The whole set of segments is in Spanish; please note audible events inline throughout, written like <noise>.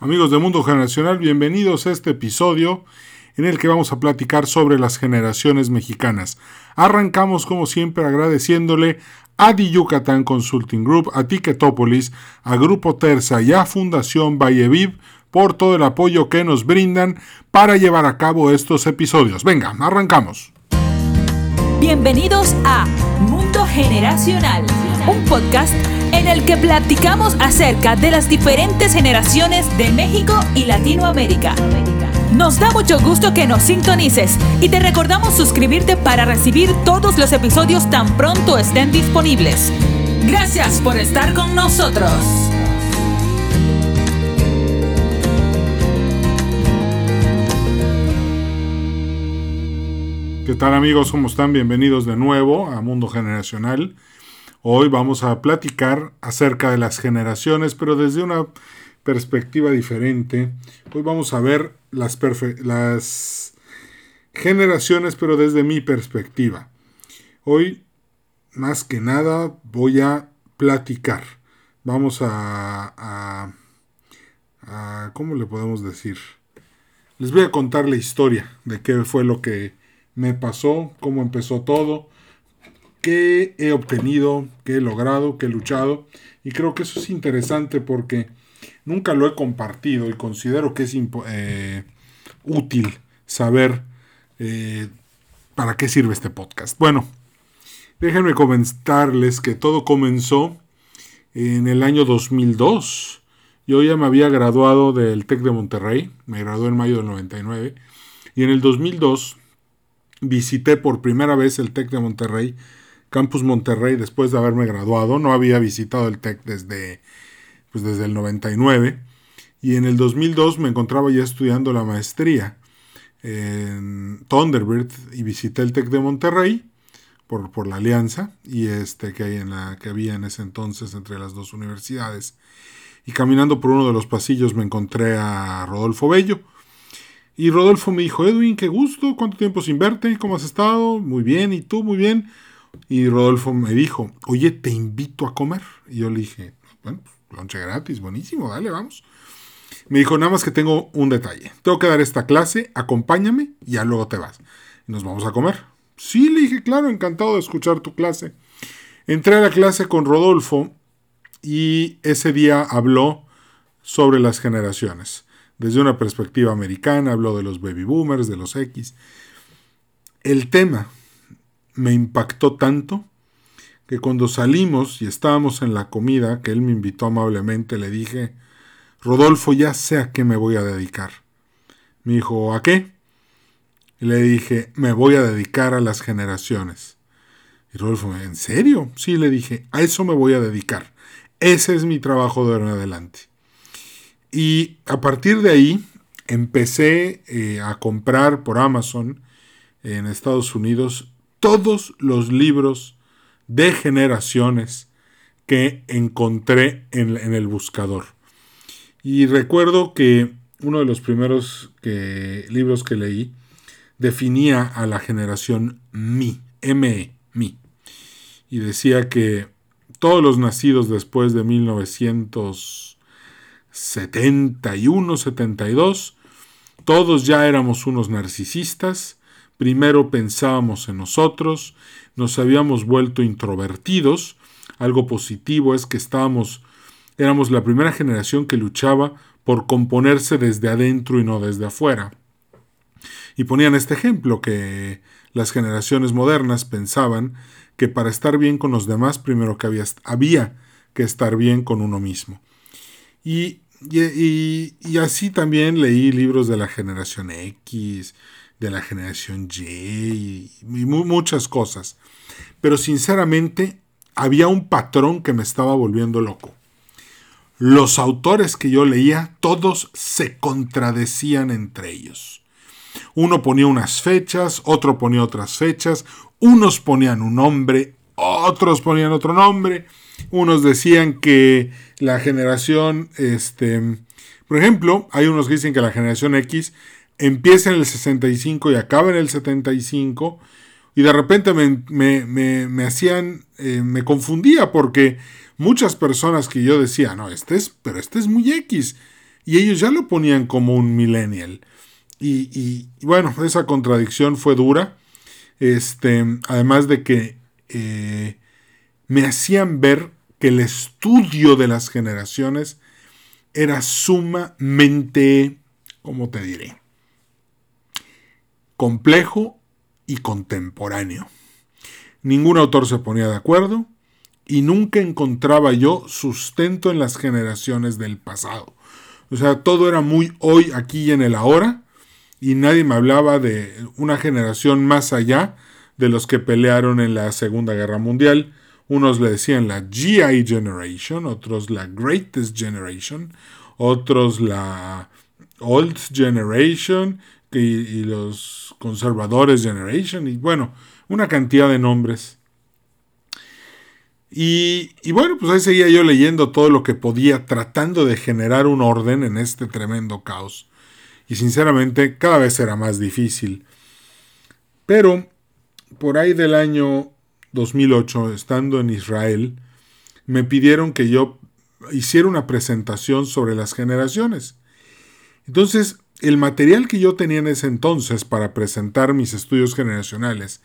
Amigos de Mundo Generacional, bienvenidos a este episodio en el que vamos a platicar sobre las generaciones mexicanas. Arrancamos como siempre agradeciéndole a The Yucatán Consulting Group, a Ticketopolis, a Grupo Terza y a Fundación Valleviv por todo el apoyo que nos brindan para llevar a cabo estos episodios. Venga, arrancamos. Bienvenidos a Mundo Generacional, un podcast en el que platicamos acerca de las diferentes generaciones de México y Latinoamérica. Nos da mucho gusto que nos sintonices y te recordamos suscribirte para recibir todos los episodios tan pronto estén disponibles. Gracias por estar con nosotros. ¿Qué tal amigos? ¿Cómo están? Bienvenidos de nuevo a Mundo Generacional. Hoy vamos a platicar acerca de las generaciones, pero desde una perspectiva diferente. Hoy vamos a ver las, generaciones, pero desde mi perspectiva. Hoy, más que nada, voy a platicar. Vamos a, a, a ¿Cómo le podemos decir? Les voy a contar la historia de qué fue lo que me pasó, cómo empezó todo, qué he obtenido, qué he logrado, qué he luchado. Y creo que eso es interesante porque nunca lo he compartido y considero que es eh, útil saber eh, para qué sirve este podcast. Bueno, déjenme comentarles que todo comenzó en el año 2002. Yo ya me había graduado del TEC de Monterrey, me gradué en mayo del 99, y en el 2002 visité por primera vez el TEC de Monterrey, Campus Monterrey, después de haberme graduado. No había visitado el TEC desde, pues desde el 99. Y en el 2002 me encontraba ya estudiando la maestría en Thunderbird y visité el TEC de Monterrey por, por la alianza y este que, hay en la, que había en ese entonces entre las dos universidades. Y caminando por uno de los pasillos me encontré a Rodolfo Bello, y Rodolfo me dijo, Edwin, qué gusto, ¿cuánto tiempo sin verte? ¿Cómo has estado? Muy bien, ¿y tú? Muy bien. Y Rodolfo me dijo, oye, te invito a comer. Y yo le dije, bueno, lonche gratis, buenísimo, dale, vamos. Me dijo, nada más que tengo un detalle. Tengo que dar esta clase, acompáñame y ya luego te vas. Nos vamos a comer. Sí, le dije, claro, encantado de escuchar tu clase. Entré a la clase con Rodolfo y ese día habló sobre las generaciones. Desde una perspectiva americana, habló de los baby boomers, de los X. El tema me impactó tanto que cuando salimos y estábamos en la comida, que él me invitó amablemente, le dije, Rodolfo, ya sé a qué me voy a dedicar. Me dijo, ¿a qué? Y le dije, me voy a dedicar a las generaciones. Y Rodolfo, ¿en serio? Sí, le dije, a eso me voy a dedicar. Ese es mi trabajo de ahora en adelante. Y a partir de ahí empecé eh, a comprar por Amazon en Estados Unidos todos los libros de generaciones que encontré en, el buscador. Y recuerdo que uno de los primeros libros que leí definía a la generación Mi, ME, Mi. Y decía que todos los nacidos después de 1900 71, 72, todos ya éramos unos narcisistas, primero pensábamos en nosotros, nos habíamos vuelto introvertidos, algo positivo es que estábamos, éramos la primera generación que luchaba por componerse desde adentro y no desde afuera. Y ponían este ejemplo que las generaciones modernas pensaban que para estar bien con los demás primero que había, había que estar bien con uno mismo. Y y, así también leí libros de la generación X, de la generación Y, y muchas cosas. Pero sinceramente había un patrón que me estaba volviendo loco. Los autores que yo leía, todos se contradecían entre ellos. Uno ponía unas fechas, otro ponía otras fechas, unos ponían un nombre, otros ponían otro nombre, unos decían que la generación, este, por ejemplo, hay unos que dicen que la generación X empieza en el 65 y acaba en el 75, y de repente me, hacían, eh, me confundía porque muchas personas que yo decía, no, este es, pero este es muy X, y ellos ya lo ponían como un millennial. Y, bueno, esa contradicción fue dura. Este, además de que eh, me hacían ver que el estudio de las generaciones era sumamente, ¿cómo te diré? Complejo y contemporáneo. Ningún autor se ponía de acuerdo y nunca encontraba yo sustento en las generaciones del pasado. O sea, todo era muy hoy, aquí y en el ahora, y nadie me hablaba de una generación más allá de los que pelearon en la Segunda Guerra Mundial. Unos le decían la GI Generation, otros la Greatest Generation, otros la Old Generation y, los Conservadores Generation, y bueno, una cantidad de nombres. Y, y, bueno, pues ahí seguía yo leyendo todo lo que podía, tratando de generar un orden en este tremendo caos. Y sinceramente cada vez era más difícil. Pero por ahí del año 2008, estando en Israel, me pidieron que yo hiciera una presentación sobre las generaciones. Entonces, el material que yo tenía en ese entonces para presentar mis estudios generacionales,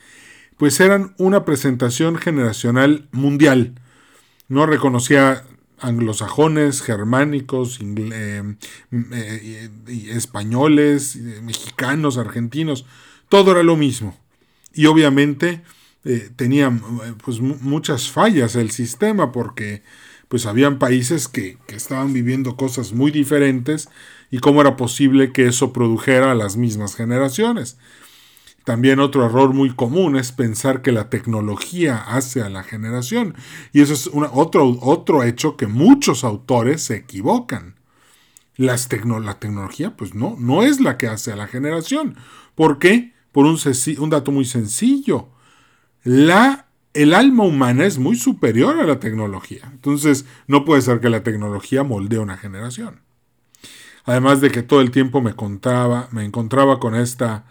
pues eran una presentación generacional mundial. No reconocía anglosajones, germánicos, eh, eh, españoles, mexicanos, argentinos, todo era lo mismo. Y obviamente eh, tenía pues, muchas fallas el sistema porque pues habían países que, que, estaban viviendo cosas muy diferentes y cómo era posible que eso produjera a las mismas generaciones. También otro error muy común es pensar que la tecnología hace a la generación. Y eso es otro, otro hecho que muchos autores se equivocan. Las la tecnología, pues no, no es la que hace a la generación. ¿Por qué? Por un, un dato muy sencillo. La, el alma humana es muy superior a la tecnología. Entonces, no puede ser que la tecnología moldee una generación. Además de que todo el tiempo me contaba, me encontraba con esta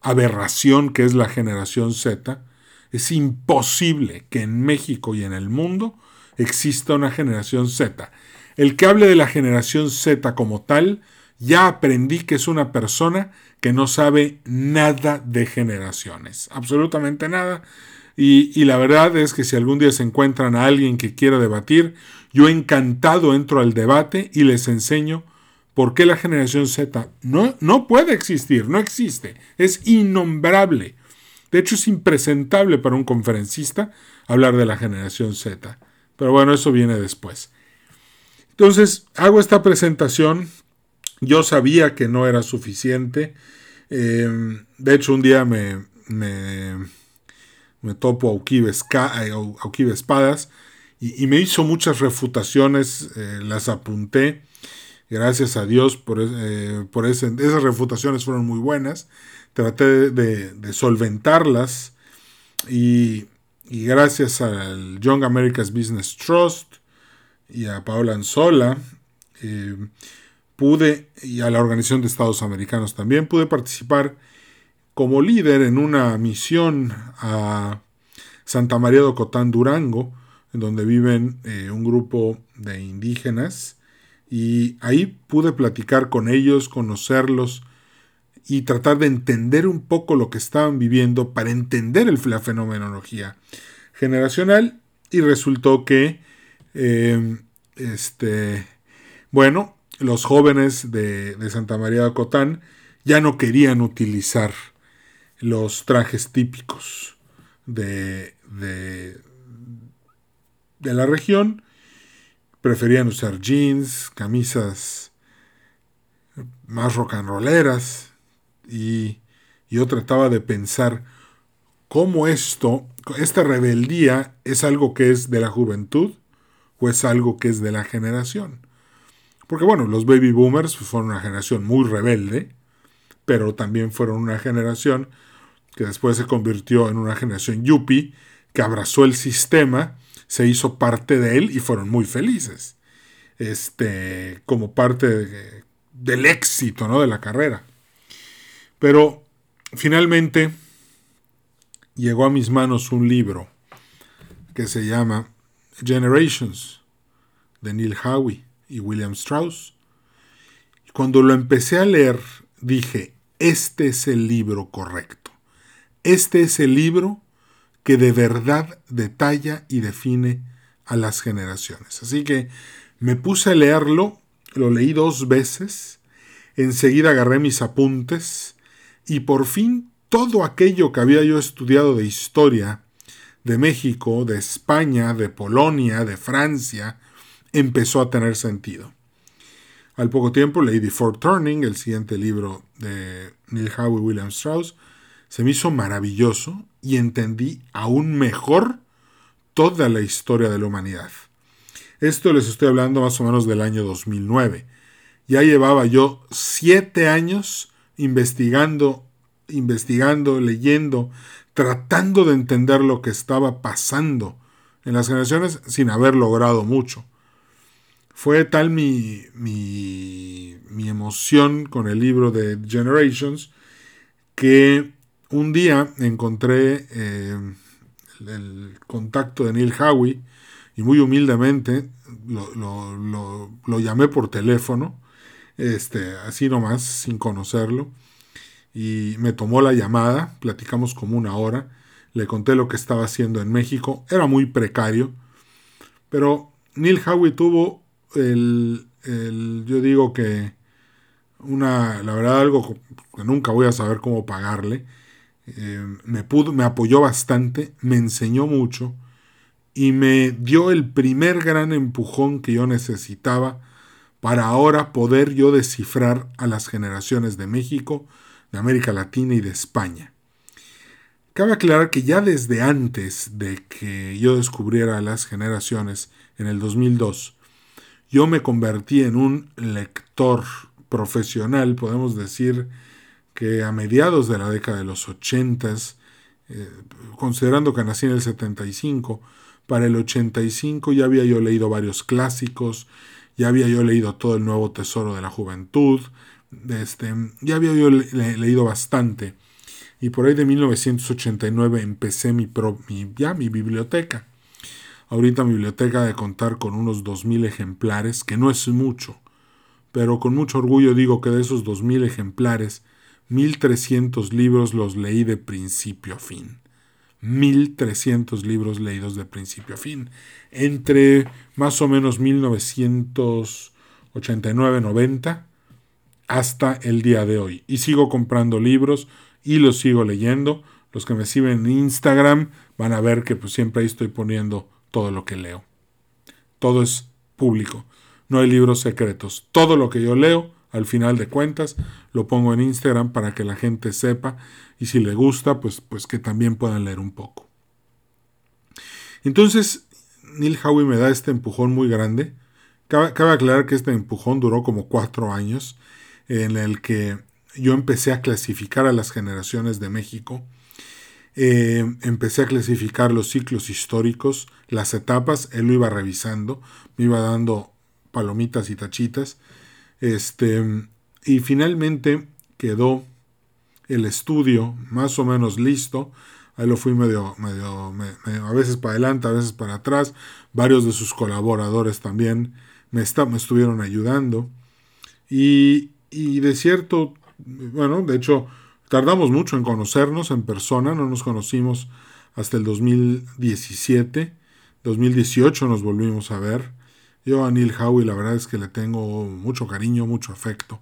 aberración que es la generación Z, es imposible que en México y en el mundo exista una generación Z. El que hable de la generación Z como tal, ya aprendí que es una persona que no sabe nada de generaciones, absolutamente nada. Y, y, la verdad es que si algún día se encuentran a alguien que quiera debatir, yo encantado entro al debate y les enseño ¿Por qué la generación Z no, no puede existir? No existe. Es innombrable. De hecho, es impresentable para un conferencista hablar de la generación Z. Pero bueno, eso viene después. Entonces, hago esta presentación. Yo sabía que no era suficiente. Em, de hecho, un día me, me, topo a Auquive, Espadas y, me hizo muchas refutaciones, eh, las apunté Gracias a Dios por, eh, por esas refutaciones fueron muy buenas. Traté de, solventarlas y, gracias al Young America's Business Trust y a Paola Anzola eh, pude, y a la Organización de Estados Americanos también, pude participar como líder en una misión a Santa María de Ocotán, Durango, en donde viven eh, un grupo de indígenas y ahí pude platicar con ellos, conocerlos y tratar de entender un poco lo que estaban viviendo para entender el, la fenomenología generacional. Y resultó que, em, este, bueno, los jóvenes de, Santa María de Cotán ya no querían utilizar los trajes típicos de, de, de la región preferían usar jeans, camisas más rock and rolleras y yo trataba de pensar cómo esto, esta rebeldía es algo que es de la juventud o es algo que es de la generación. Porque bueno, los baby boomers fueron una generación muy rebelde, pero también fueron una generación que después se convirtió en una generación yuppie que abrazó el sistema se hizo parte de él y fueron muy felices. Este, como parte del éxito ¿no? de la carrera. Pero finalmente llegó a mis manos un libro que se llama Generations de Neil Howe y William Strauss. cuando lo empecé a leer, dije, este es el libro correcto. Este es el libro que de verdad detalla y define a las generaciones. Así que me puse a leerlo, lo leí dos veces, enseguida agarré mis apuntes y por fin todo aquello que había yo estudiado de historia de México, de España, de Polonia, de Francia, empezó a tener sentido. Al poco tiempo leí Before Turning, el siguiente libro de Neil Howe y William Strauss. Se me hizo maravilloso y entendí aún mejor toda la historia de la humanidad. Esto les estoy hablando más o menos del año 2009. Ya llevaba yo siete años investigando, investigando, leyendo, tratando de entender lo que estaba pasando en las generaciones sin haber logrado mucho. Fue tal mi, mi, emoción con el libro de Generations que un día encontré eh, el contacto de Neil Howie y muy humildemente lo, llamé por teléfono, este, así nomás, sin conocerlo, y me tomó la llamada, platicamos como una hora, le conté lo que estaba haciendo en México, era muy precario, pero Neil Howie tuvo el, yo digo que una, la verdad, algo que nunca voy a saber cómo pagarle. Eh, me, pudo, me apoyó bastante, me enseñó mucho y me dio el primer gran empujón que yo necesitaba para ahora poder yo descifrar a las generaciones de México, de América Latina y de España. Cabe aclarar que ya desde antes de que yo descubriera las generaciones en el 2002, yo me convertí en un lector profesional, podemos decir que a mediados de la década de los 80, eh, considerando que nací en el 75, para el 85 ya había yo leído varios clásicos, ya había yo leído todo el nuevo tesoro de la juventud, este, ya había yo leído bastante. Y por ahí de 1989 empecé mi, ya mi biblioteca. Ahorita mi biblioteca de contar con unos 2.000 ejemplares, que no es mucho, pero con mucho orgullo digo que de esos 2.000 ejemplares, 1.300 libros los leí de principio a fin. 1.300 libros leídos de principio a fin. Entre más o menos 1989-90 hasta el día de hoy. Y sigo comprando libros y los sigo leyendo. Los que me siguen en Instagram van a ver que pues, siempre ahí estoy poniendo todo lo que leo. Todo es público. No hay libros secretos. Todo lo que yo leo, al final de cuentas, lo pongo en Instagram para que la gente sepa y si le gusta, pues, pues que también puedan leer un poco. Entonces, Neil Howie me da este empujón muy grande. Cabe, cabe aclarar que este empujón duró como cuatro años, en el que yo empecé a clasificar a las generaciones de México eh, empecé a clasificar los ciclos históricos, las etapas, él lo iba revisando, me iba dando palomitas y tachitas. Este, y finalmente quedó el estudio más o menos listo. Ahí lo fui medio, medio, a veces para adelante, a veces para atrás. Varios de sus colaboradores también me, estuvieron ayudando. Y, y de cierto, bueno, de hecho, Tardamos mucho en conocernos en persona, no nos conocimos hasta el 2017, 2018 nos volvimos a ver. Yo a Neil Howie la verdad es que le tengo mucho cariño, mucho afecto.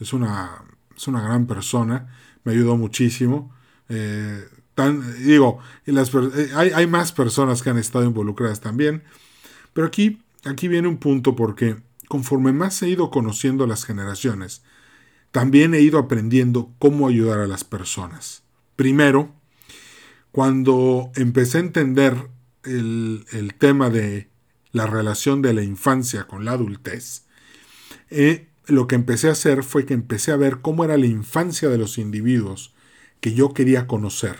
Es una, es una gran persona, me ayudó muchísimo. Eh, tan, digo, y las, eh, hay, hay, más personas que han estado involucradas también, pero aquí, aquí viene un punto porque conforme más he ido conociendo las generaciones, también he ido aprendiendo cómo ayudar a las personas. Primero, cuando empecé a entender el, tema de la relación de la infancia con la adultez, eh, lo que empecé a hacer fue que empecé a ver cómo era la infancia de los individuos que yo quería conocer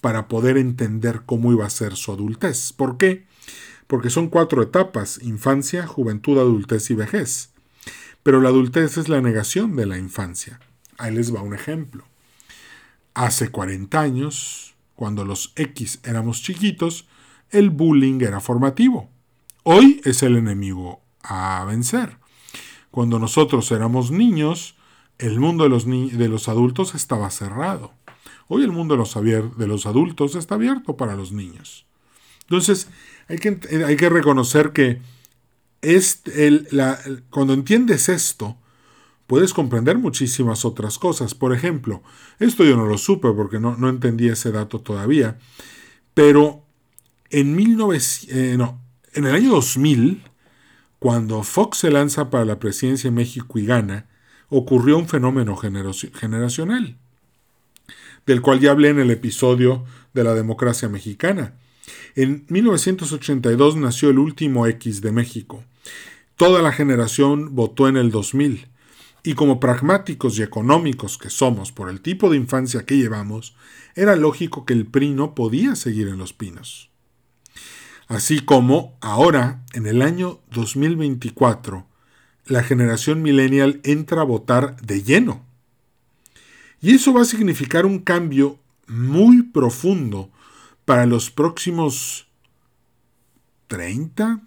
para poder entender cómo iba a ser su adultez. ¿Por qué? Porque son cuatro etapas, infancia, juventud, adultez y vejez. Pero la adultez es la negación de la infancia. Ahí les va un ejemplo. Hace 40 años, cuando los X éramos chiquitos, el bullying era formativo. Hoy es el enemigo a vencer. Cuando nosotros éramos niños, el mundo de los, de los adultos estaba cerrado. Hoy el mundo de los, de los adultos está abierto para los niños. Entonces, hay que, hay que reconocer que es el, la, cuando entiendes esto, puedes comprender muchísimas otras cosas. Por ejemplo, esto yo no lo supe porque no, no entendí ese dato todavía, pero en, 19, eh, no, en el año 2000, cuando Fox se lanza para la presidencia de México y gana, ocurrió un fenómeno generacional, del cual ya hablé en el episodio de la democracia mexicana. En 1982 nació el último X de México. Toda la generación votó en el 2000. Y como pragmáticos y económicos que somos por el tipo de infancia que llevamos, era lógico que el PRI no podía seguir en los pinos. Así como ahora, en el año 2024, la generación millennial entra a votar de lleno. Y eso va a significar un cambio muy profundo para los próximos 30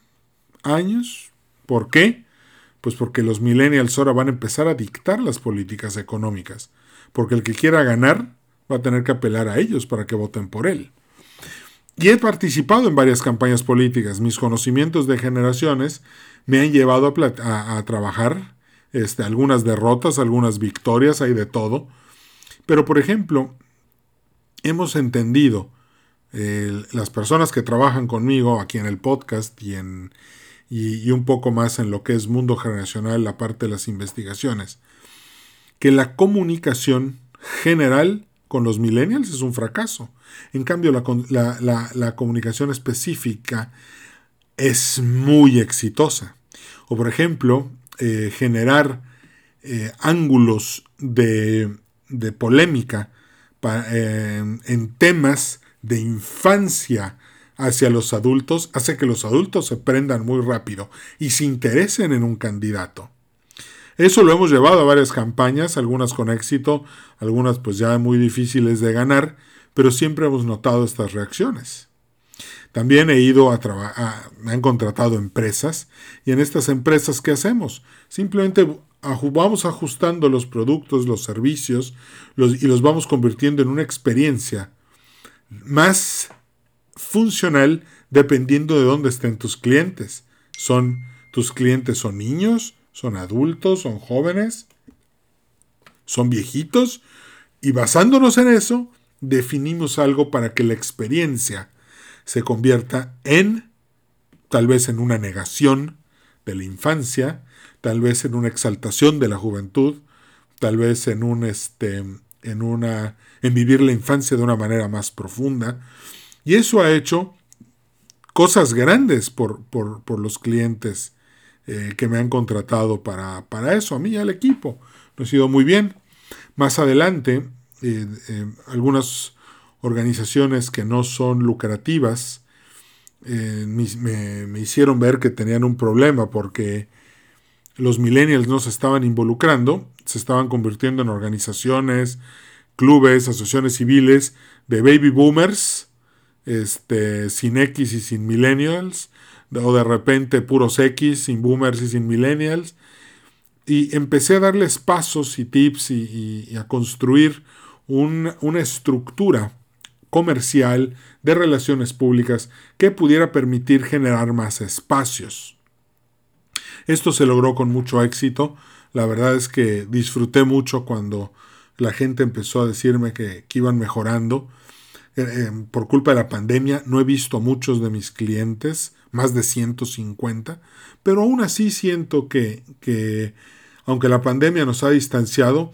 años. ¿Por qué? Pues porque los millennials ahora van a empezar a dictar las políticas económicas, porque el que quiera ganar va a tener que apelar a ellos para que voten por él. Y he participado en varias campañas políticas. Mis conocimientos de generaciones me han llevado a, trabajar este, algunas derrotas, algunas victorias, hay de todo. Pero, por ejemplo, hemos entendido las personas que trabajan conmigo aquí en el podcast y, y, un poco más en lo que es mundo generacional, la parte de las investigaciones, que la comunicación general con los millennials es un fracaso. En cambio, la, comunicación específica es muy exitosa. O por ejemplo, eh, generar eh, ángulos de, polémica eh, en temas de infancia hacia los adultos hace que los adultos se prendan muy rápido y se interesen en un candidato. Eso lo hemos llevado a varias campañas, algunas con éxito, algunas pues ya muy difíciles de ganar, pero siempre hemos notado estas reacciones. También he ido a trabajar, me han contratado empresas y en estas empresas ¿qué hacemos? Simplemente vamos ajustando los productos, los servicios y los vamos convirtiendo en una experiencia más funcional dependiendo de dónde estén tus clientes. Son tus clientes son niños, son adultos, son jóvenes, son viejitos y basándonos en eso definimos algo para que la experiencia se convierta en tal vez en una negación de la infancia, tal vez en una exaltación de la juventud, tal vez en un este en una en vivir la infancia de una manera más profunda. Y eso ha hecho cosas grandes por, por, los clientes eh, que me han contratado para, para, eso, a mí y al equipo. Nos ha ido muy bien. Más adelante, eh, eh, algunas organizaciones que no son lucrativas me, me, hicieron ver que tenían un problema porque los millennials no se estaban involucrando, se estaban convirtiendo en organizaciones clubes, asociaciones civiles de baby boomers, este, sin X y sin millennials, o de repente puros X, sin boomers y sin millennials. Y empecé a darles pasos y tips y, a construir una estructura comercial de relaciones públicas que pudiera permitir generar más espacios. Esto se logró con mucho éxito. La verdad es que disfruté mucho cuando la gente empezó a decirme que, iban mejorando. Eh, eh, por culpa de la pandemia no he visto muchos de mis clientes, más de 150, pero aún así siento que, que aunque la pandemia nos ha distanciado,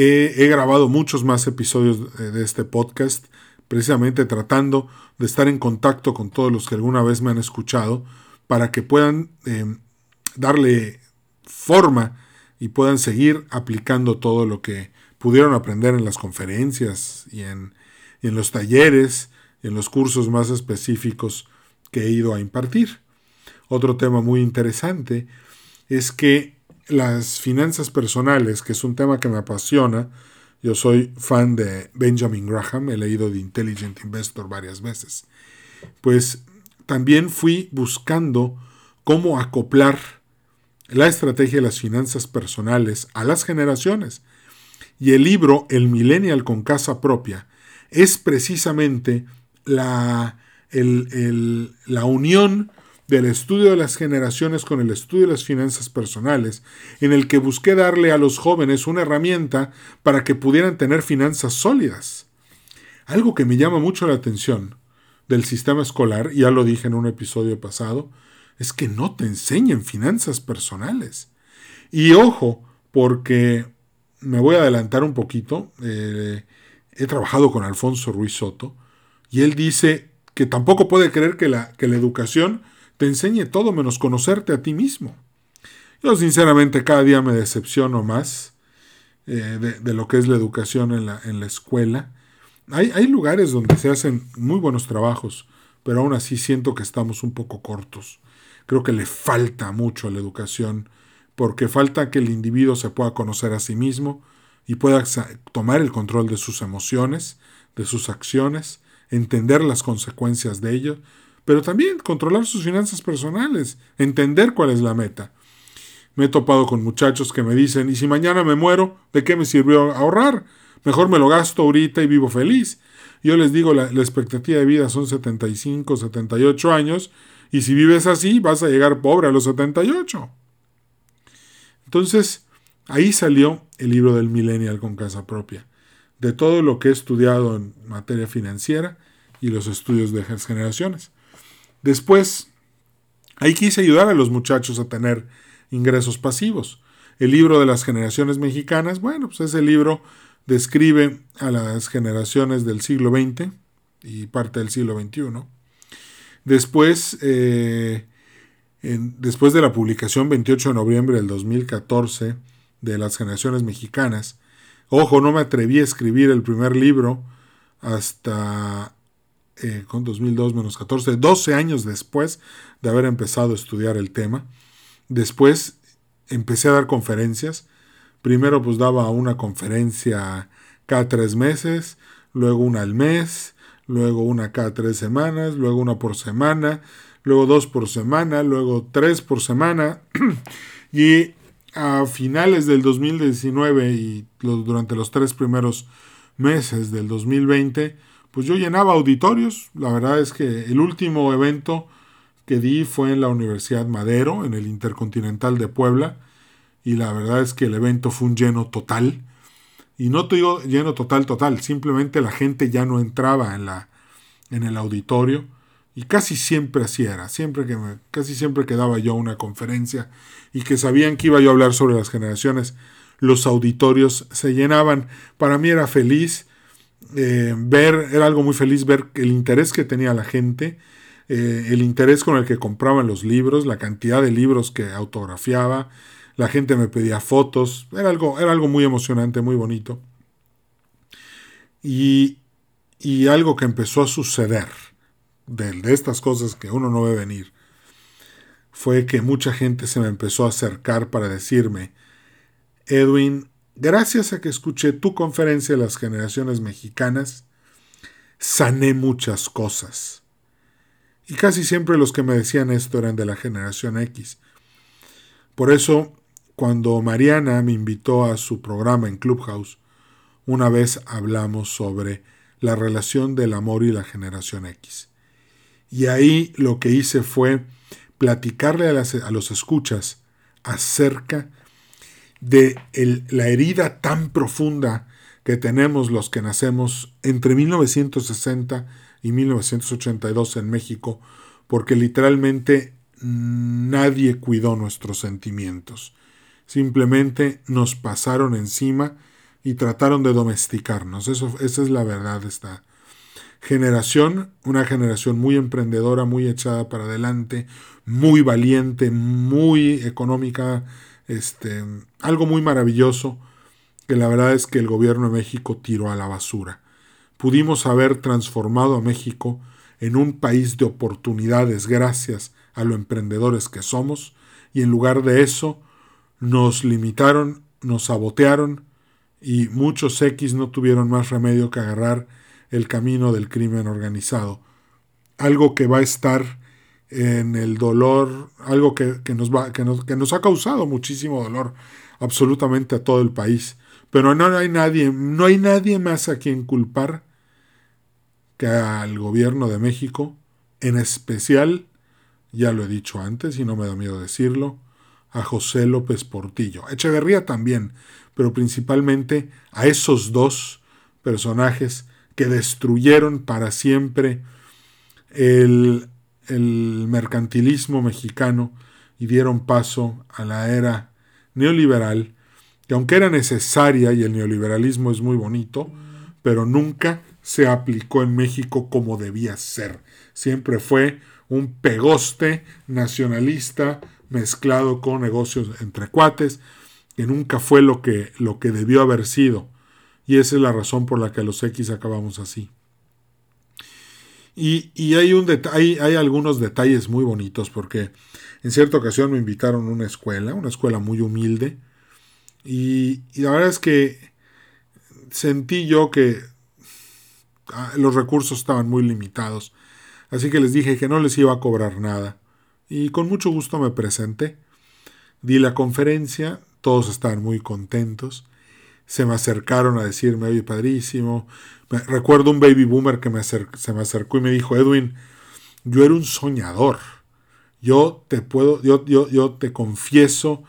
he, grabado muchos más episodios de, este podcast, precisamente tratando de estar en contacto con todos los que alguna vez me han escuchado, para que puedan eh, darle forma y puedan seguir aplicando todo lo que pudieron aprender en las conferencias y en, los talleres, en los cursos más específicos que he ido a impartir. Otro tema muy interesante es que las finanzas personales, que es un tema que me apasiona, yo soy fan de Benjamin Graham, he leído The Intelligent Investor varias veces, pues también fui buscando cómo acoplar la estrategia de las finanzas personales a las generaciones. Y el libro El Millennial con casa propia es precisamente la, la unión del estudio de las generaciones con el estudio de las finanzas personales, en el que busqué darle a los jóvenes una herramienta para que pudieran tener finanzas sólidas. Algo que me llama mucho la atención del sistema escolar, ya lo dije en un episodio pasado, es que no te enseñen finanzas personales. Y ojo, porque me voy a adelantar un poquito, eh, he trabajado con Alfonso Ruiz Soto, y él dice que tampoco puede creer que la educación te enseñe todo menos conocerte a ti mismo. Yo sinceramente cada día me decepciono más eh, de, lo que es la educación en la, en la escuela. Hay, hay, lugares donde se hacen muy buenos trabajos, pero aún así siento que estamos un poco cortos. Creo que le falta mucho a la educación, porque falta que el individuo se pueda conocer a sí mismo y pueda tomar el control de sus emociones, de sus acciones, entender las consecuencias de ello, pero también controlar sus finanzas personales, entender cuál es la meta. Me he topado con muchachos que me dicen, ¿y si mañana me muero, de qué me sirvió ahorrar? Mejor me lo gasto ahorita y vivo feliz. Yo les digo, la, expectativa de vida son 75, 78 años, y si vives así, vas a llegar pobre a los 78. Entonces, ahí salió el libro del millennial con casa propia, de todo lo que he estudiado en materia financiera y los estudios de generaciones. Después, ahí quise ayudar a los muchachos a tener ingresos pasivos. El libro de las generaciones mexicanas, bueno, pues ese libro describe a las generaciones del siglo XX y parte del siglo XXI. Después, eh, después de la publicación 28 de noviembre del 2014 de las generaciones mexicanas, ojo, no me atreví a escribir el primer libro hasta eh, con 2002 menos 14, 12 años después de haber empezado a estudiar el tema. Después empecé a dar conferencias. Primero pues daba una conferencia cada tres meses, luego una al mes, luego una cada tres semanas, luego una por semana, luego dos por semana, luego tres por semana. <clears throat> y a finales del 2019 y durante los tres primeros meses del 2020, pues yo llenaba auditorios. La verdad es que el último evento que di fue en la Universidad Madero, en el Intercontinental de Puebla, y la verdad es que el evento fue un lleno total. Y no te digo lleno total, total, simplemente la gente ya no entraba en, la, en el auditorio. Y casi siempre así era, siempre que casi siempre que daba yo una conferencia y que sabían que iba yo a hablar sobre las generaciones, los auditorios se llenaban. Para mí era feliz eh, ver, era algo muy feliz ver el interés que tenía la gente, eh, el interés con el que compraban los libros, la cantidad de libros que autografiaba, la gente me pedía fotos, era algo, era algo muy emocionante, muy bonito. Y, y algo que empezó a suceder de, de estas cosas que uno no ve venir, fue que mucha gente se me empezó a acercar para decirme, Edwin, gracias a que escuché tu conferencia de las generaciones mexicanas, sané muchas cosas. Y casi siempre los que me decían esto eran de la generación X. Por eso, cuando Mariana me invitó a su programa en Clubhouse, una vez hablamos sobre la relación del amor y la generación X. Y ahí lo que hice fue platicarle a, los escuchas acerca de la herida tan profunda que tenemos los que nacemos entre 1960 y 1982 en México, porque literalmente nadie cuidó nuestros sentimientos. Simplemente nos pasaron encima y trataron de domesticarnos. Eso, esa es la verdad de esta generación, una generación muy emprendedora, muy echada para adelante, muy valiente, muy económica, este, algo muy maravilloso que la verdad es que el gobierno de México tiró a la basura. Pudimos haber transformado a México en un país de oportunidades gracias a lo emprendedores que somos y en lugar de eso nos limitaron, nos sabotearon y muchos X no tuvieron más remedio que agarrar el camino del crimen organizado. Algo que va a estar en el dolor, algo que, nos va, que, nos, que nos ha causado muchísimo dolor absolutamente a todo el país. Pero no hay nadie, no hay nadie más a quien culpar que al gobierno de México, en especial, ya lo he dicho antes y no me da miedo decirlo, a José López Portillo. Echeverría también, pero principalmente a esos dos personajes que destruyeron para siempre el, el mercantilismo mexicano y dieron paso a la era neoliberal, que aunque era necesaria y el neoliberalismo es muy bonito, pero nunca se aplicó en México como debía ser. Siempre fue un pegoste nacionalista mezclado con negocios entre cuates, que nunca fue lo que, lo que debió haber sido. Y esa es la razón por la que los X acabamos así. Y, hay, un hay, hay algunos detalles muy bonitos porque en cierta ocasión me invitaron a una escuela, una escuela muy humilde, y, y la verdad es que sentí yo que ah, los recursos estaban muy limitados, así que les dije que no les iba a cobrar nada, y con mucho gusto me presenté. Di la conferencia, todos estaban muy contentos, se me acercaron a decirme, oye, padrísimo. recuerdo un baby boomer que me se me acercó y me dijo, Edwin, yo era un soñador. Yo te puedo, yo, yo, yo te confieso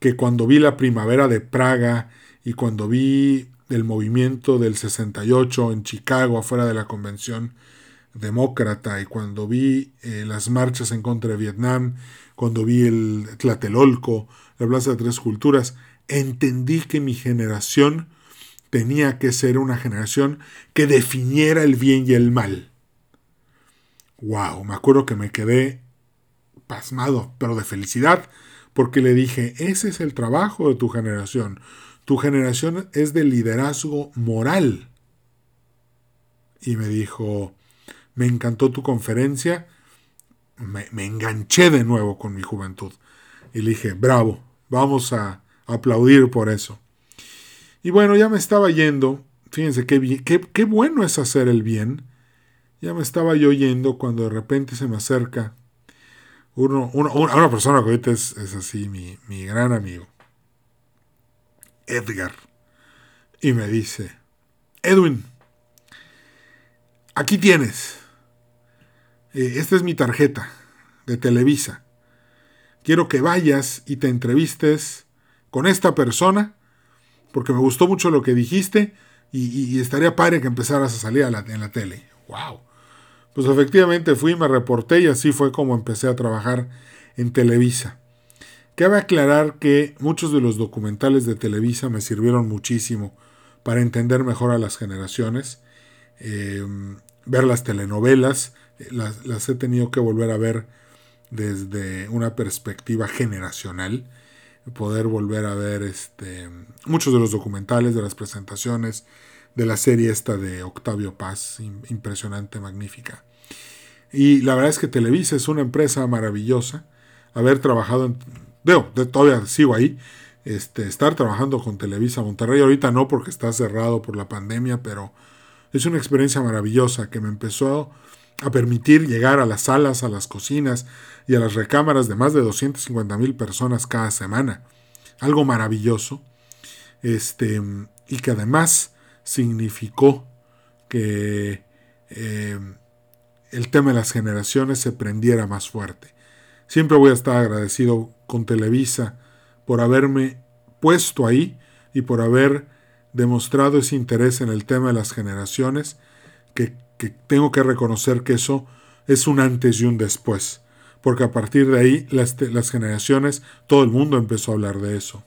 que cuando vi la primavera de Praga y cuando vi el movimiento del 68 en Chicago afuera de la convención demócrata y cuando vi eh, las marchas en contra de Vietnam, cuando vi el Tlatelolco, la Plaza de Tres Culturas, entendí que mi generación tenía que ser una generación que definiera el bien y el mal. Wow, me acuerdo que me quedé pasmado, pero de felicidad, porque le dije, ese es el trabajo de tu generación. Tu generación es de liderazgo moral. Y me dijo, me encantó tu conferencia, me, me enganché de nuevo con mi juventud. Y le dije, bravo, vamos a, aplaudir por eso. Y bueno, ya me estaba yendo. Fíjense qué, qué, qué bueno es hacer el bien. Ya me estaba yo yendo cuando de repente se me acerca uno, una persona que ahorita es, así, mi, mi, gran amigo, Edgar, y me dice, Edwin, aquí tienes, eh, esta es mi tarjeta de Televisa, quiero que vayas y te entrevistes con esta persona, porque me gustó mucho lo que dijiste y, estaría padre que empezaras a salir en la tele. ¡Wow! Pues efectivamente fui, me reporté y así fue como empecé a trabajar en Televisa. Cabe aclarar que muchos de los documentales de Televisa me sirvieron muchísimo para entender mejor a las generaciones, em, ver las telenovelas, eh, las he tenido que volver a ver desde una perspectiva generacional poder volver a ver este, muchos de los documentales, de las presentaciones, de la serie esta de Octavio Paz, impresionante, magnífica. Y la verdad es que Televisa es una empresa maravillosa. Haber trabajado en... Veo, todavía sigo ahí. Este, estar trabajando con Televisa Monterrey, ahorita no porque está cerrado por la pandemia, pero es una experiencia maravillosa que me empezó a permitir llegar a las salas, a las cocinas y a las recámaras de más de 250 mil personas cada semana. Algo maravilloso. Este, y que además significó que eh, el tema de las generaciones se prendiera más fuerte. Siempre voy a estar agradecido con Televisa por haberme puesto ahí y por haber demostrado ese interés en el tema de las generaciones que que tengo que reconocer que eso es un antes y un después, porque a partir de ahí las, generaciones, todo el mundo empezó a hablar de eso.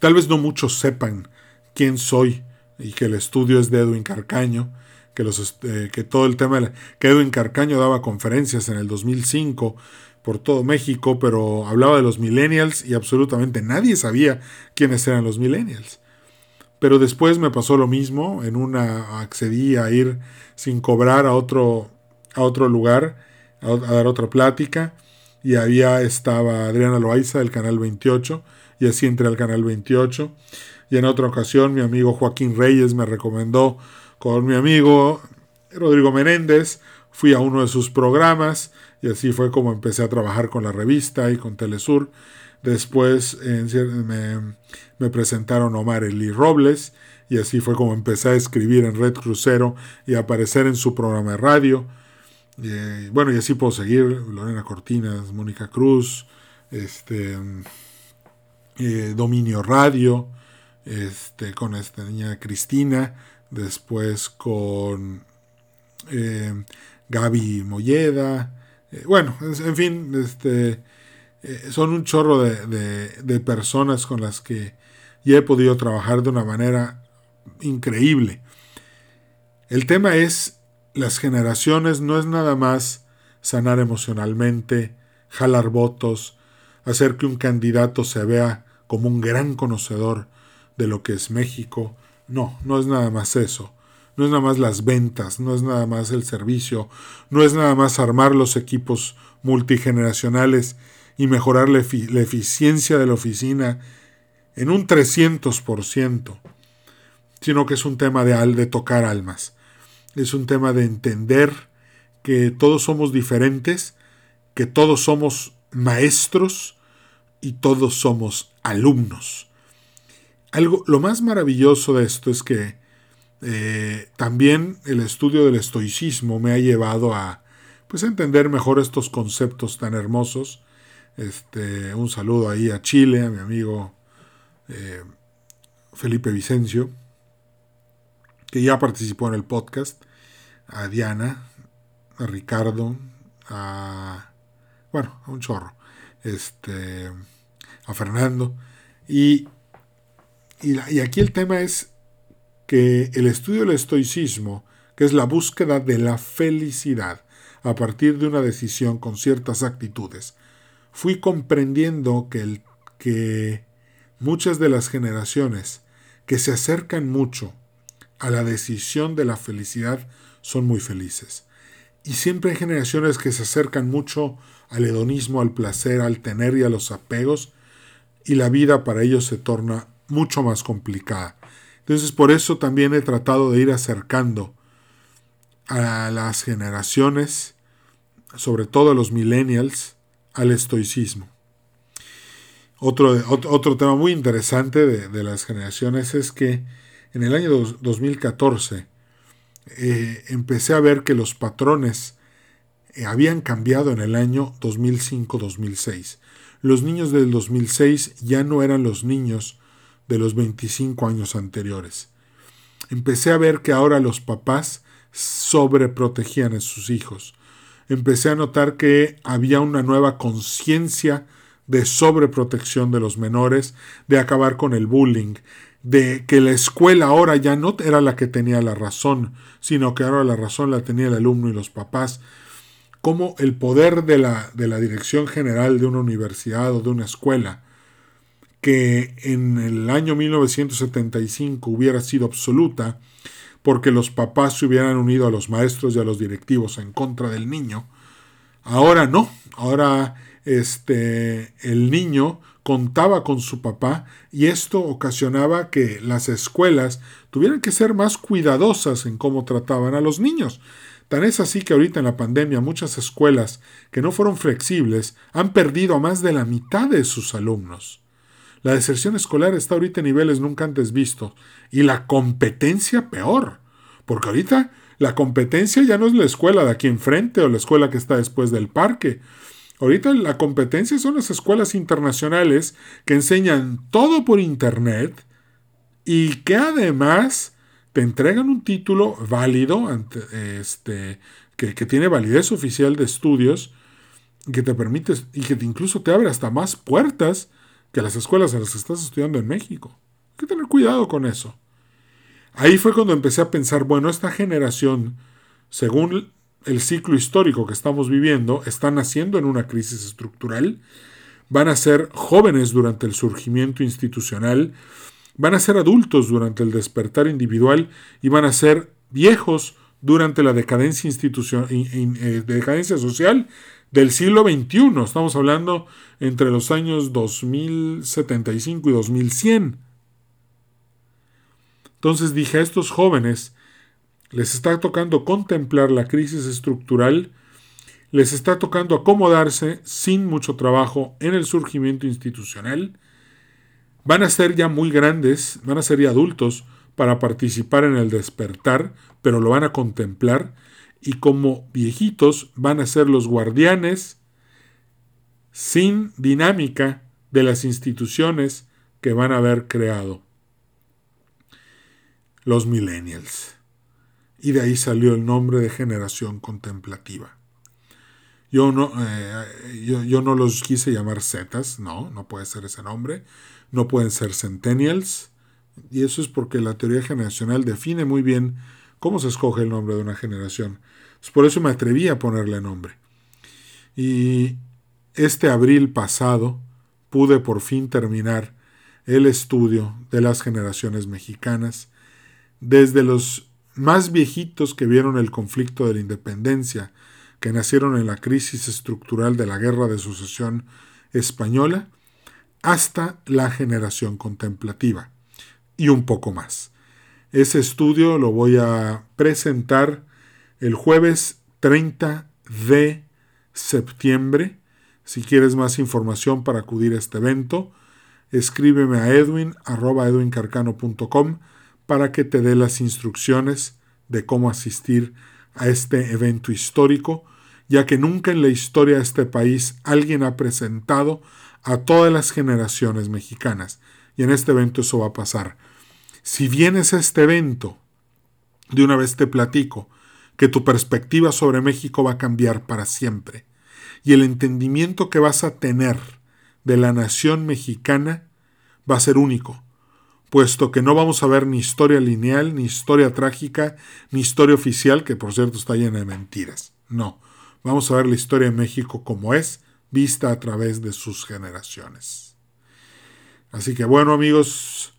Tal vez no muchos sepan quién soy y que el estudio es de Edwin Carcaño, que, los, eh, que todo el tema, que Edwin Carcaño daba conferencias en el 2005 por todo México, pero hablaba de los millennials y absolutamente nadie sabía quiénes eran los millennials. Pero después me pasó lo mismo, en una accedí a ir sin cobrar a otro, a otro lugar, a, dar otra plática, y había estaba Adriana Loaiza del Canal 28, y así entré al Canal 28. Y en otra ocasión mi amigo Joaquín Reyes me recomendó con mi amigo Rodrigo Menéndez, fui a uno de sus programas y así fue como empecé a trabajar con la revista y con Telesur. Después me, presentaron Omar Eli Robles y así fue como empecé a escribir en Red Crucero y a aparecer en su programa de radio. Bueno, y así puedo seguir, Lorena Cortinas, Mónica Cruz, este, eh, Dominio Radio, este, con esta niña Cristina, después con eh, Gaby Molleda, eh, bueno, en fin, este, eh, son un chorro de, personas con las que ya he podido trabajar de una manera increíble. El tema es, las generaciones no es nada más sanar emocionalmente, jalar votos, hacer que un candidato se vea como un gran conocedor de lo que es México. No, no es nada más eso no es nada más las ventas, no es nada más el servicio, no es nada más armar los equipos multigeneracionales y mejorar la, eficiencia de la oficina en un 300%, sino que es un tema de, de tocar almas. Es un tema de entender que todos somos diferentes, que todos somos maestros y todos somos alumnos. Algo, lo más maravilloso de esto es que eh, también el estudio del estoicismo me ha llevado a pues, entender mejor estos conceptos tan hermosos. Este, un saludo ahí a Chile, a mi amigo eh, Felipe Vicencio, que ya participó en el podcast, a Diana, a Ricardo, a bueno, a un chorro, este, a Fernando. Y, y aquí el tema es que el estudio del estoicismo, que es la búsqueda de la felicidad a partir de una decisión con ciertas actitudes, fui comprendiendo que, el, que muchas de las generaciones que se acercan mucho a la decisión de la felicidad son muy felices. Y siempre hay generaciones que se acercan mucho al hedonismo, al placer, al tener y a los apegos, y la vida para ellos se torna mucho más complicada. Entonces por eso también he tratado de ir acercando a las generaciones, sobre todo a los millennials, al estoicismo. Otro, otro, tema muy interesante de, las generaciones es que en el año 2014 eh, empecé a ver que los patrones eh, habían cambiado en el año 2005-2006. Los niños del 2006 ya no eran los niños de los 25 años anteriores. Empecé a ver que ahora los papás sobreprotegían a sus hijos. Empecé a notar que había una nueva conciencia de sobreprotección de los menores, de acabar con el bullying, de que la escuela ahora ya no era la que tenía la razón, sino que ahora la razón la tenía el alumno y los papás, como el poder de la, de la dirección general de una universidad o de una escuela que en el año 1975 hubiera sido absoluta, porque los papás se hubieran unido a los maestros y a los directivos en contra del niño. Ahora no, ahora este el niño contaba con su papá y esto ocasionaba que las escuelas tuvieran que ser más cuidadosas en cómo trataban a los niños. Tan es así que ahorita en la pandemia muchas escuelas que no fueron flexibles han perdido a más de la mitad de sus alumnos. La deserción escolar está ahorita en niveles nunca antes vistos. Y la competencia peor. Porque ahorita la competencia ya no es la escuela de aquí enfrente o la escuela que está después del parque. Ahorita la competencia son las escuelas internacionales que enseñan todo por internet y que además te entregan un título válido, este, que, que tiene validez oficial de estudios, que te permite y que incluso te abre hasta más puertas que las escuelas en las que estás estudiando en México. Hay que tener cuidado con eso. Ahí fue cuando empecé a pensar, bueno, esta generación, según el ciclo histórico que estamos viviendo, está naciendo en una crisis estructural, van a ser jóvenes durante el surgimiento institucional, van a ser adultos durante el despertar individual y van a ser viejos durante la decadencia, eh, decadencia social del siglo XXI. Estamos hablando entre los años 2075 y 2100. Entonces dije a estos jóvenes, les está tocando contemplar la crisis estructural, les está tocando acomodarse sin mucho trabajo en el surgimiento institucional. Van a ser ya muy grandes, van a ser ya adultos para participar en el despertar, pero lo van a contemplar y como viejitos van a ser los guardianes sin dinámica de las instituciones que van a haber creado los millennials. Y de ahí salió el nombre de generación contemplativa. Yo no, eh, yo, no los quise llamar Zetas, no, no puede ser ese nombre. No pueden ser Centennials. Y eso es porque la teoría generacional define muy bien cómo se escoge el nombre de una generación. Por eso me atreví a ponerle nombre. Y este abril pasado pude por fin terminar el estudio de las generaciones mexicanas, desde los más viejitos que vieron el conflicto de la independencia, que nacieron en la crisis estructural de la Guerra de Sucesión Española, hasta la generación contemplativa, y un poco más. Ese estudio lo voy a presentar el jueves 30 de septiembre. Si quieres más información para acudir a este evento, escríbeme a edwin para que te dé las instrucciones de cómo asistir a este evento histórico, ya que nunca en la historia de este país alguien ha presentado a todas las generaciones mexicanas. Y en este evento eso va a pasar. Si vienes a este evento, de una vez te platico que tu perspectiva sobre México va a cambiar para siempre. Y el entendimiento que vas a tener de la nación mexicana va a ser único puesto que no vamos a ver ni historia lineal, ni historia trágica, ni historia oficial, que por cierto está llena de mentiras. No, vamos a ver la historia de México como es, vista a través de sus generaciones. Así que bueno amigos,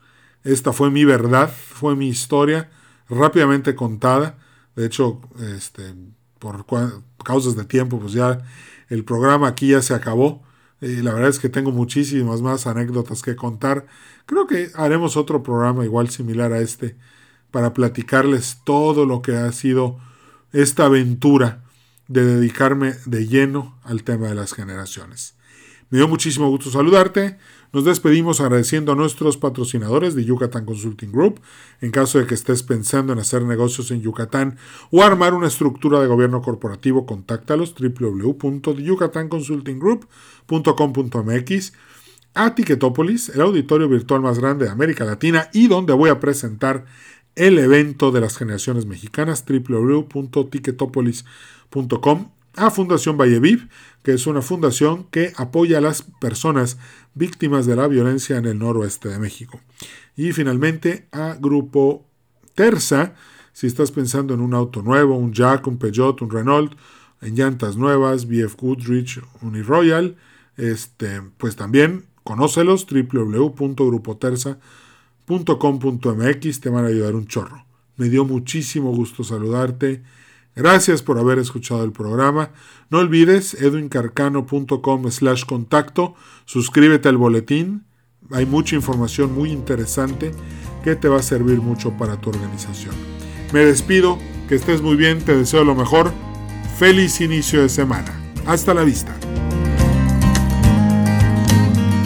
esta fue mi verdad, fue mi historia, rápidamente contada. De hecho, este, por causas de tiempo, pues ya el programa aquí ya se acabó. Y la verdad es que tengo muchísimas más anécdotas que contar. Creo que haremos otro programa igual similar a este para platicarles todo lo que ha sido esta aventura de dedicarme de lleno al tema de las generaciones. Me dio muchísimo gusto saludarte. Nos despedimos agradeciendo a nuestros patrocinadores de Yucatán Consulting Group. En caso de que estés pensando en hacer negocios en Yucatán o armar una estructura de gobierno corporativo, contáctalos www.yucatanconsultinggroup.com.mx a Ticketopolis, el auditorio virtual más grande de América Latina y donde voy a presentar el evento de las generaciones mexicanas www.ticketopolis.com a Fundación Valleviv, que es una fundación que apoya a las personas víctimas de la violencia en el noroeste de México. Y finalmente a Grupo Terza, si estás pensando en un auto nuevo, un Jack, un Peugeot, un Renault, en llantas nuevas, BF Goodrich, Uniroyal, este, pues también conócelos www.grupoterza.com.mx, te van a ayudar un chorro. Me dio muchísimo gusto saludarte Gracias por haber escuchado el programa. No olvides edwincarcano.com slash contacto. Suscríbete al boletín. Hay mucha información muy interesante que te va a servir mucho para tu organización. Me despido, que estés muy bien, te deseo lo mejor. Feliz inicio de semana. Hasta la vista.